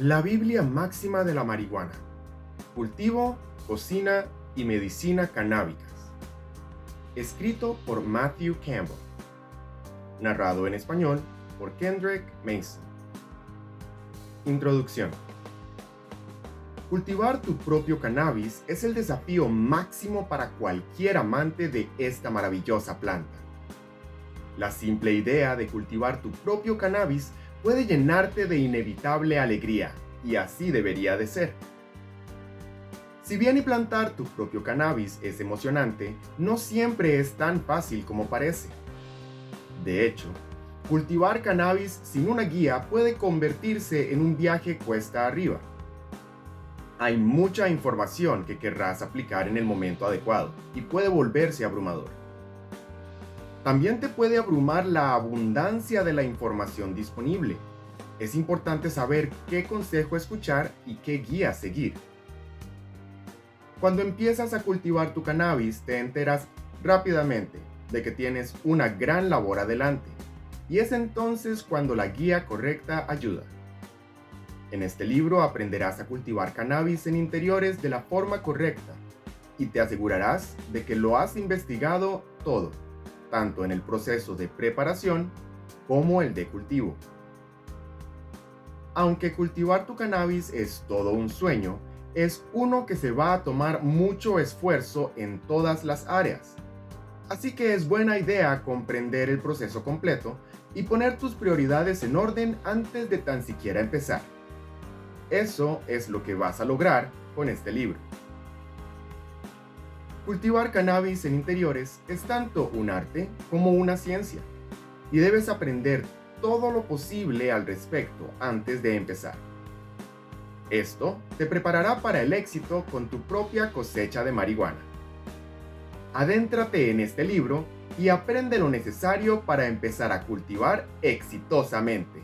La Biblia máxima de la marihuana. Cultivo, cocina y medicina canábicas. Escrito por Matthew Campbell. Narrado en español por Kendrick Mason. Introducción. Cultivar tu propio cannabis es el desafío máximo para cualquier amante de esta maravillosa planta. La simple idea de cultivar tu propio cannabis puede llenarte de inevitable alegría, y así debería de ser. Si bien y plantar tu propio cannabis es emocionante, no siempre es tan fácil como parece. De hecho, cultivar cannabis sin una guía puede convertirse en un viaje cuesta arriba. Hay mucha información que querrás aplicar en el momento adecuado y puede volverse abrumador. También te puede abrumar la abundancia de la información disponible. Es importante saber qué consejo escuchar y qué guía seguir. Cuando empiezas a cultivar tu cannabis te enteras rápidamente de que tienes una gran labor adelante y es entonces cuando la guía correcta ayuda. En este libro aprenderás a cultivar cannabis en interiores de la forma correcta y te asegurarás de que lo has investigado todo tanto en el proceso de preparación como el de cultivo. Aunque cultivar tu cannabis es todo un sueño, es uno que se va a tomar mucho esfuerzo en todas las áreas. Así que es buena idea comprender el proceso completo y poner tus prioridades en orden antes de tan siquiera empezar. Eso es lo que vas a lograr con este libro. Cultivar cannabis en interiores es tanto un arte como una ciencia, y debes aprender todo lo posible al respecto antes de empezar. Esto te preparará para el éxito con tu propia cosecha de marihuana. Adéntrate en este libro y aprende lo necesario para empezar a cultivar exitosamente.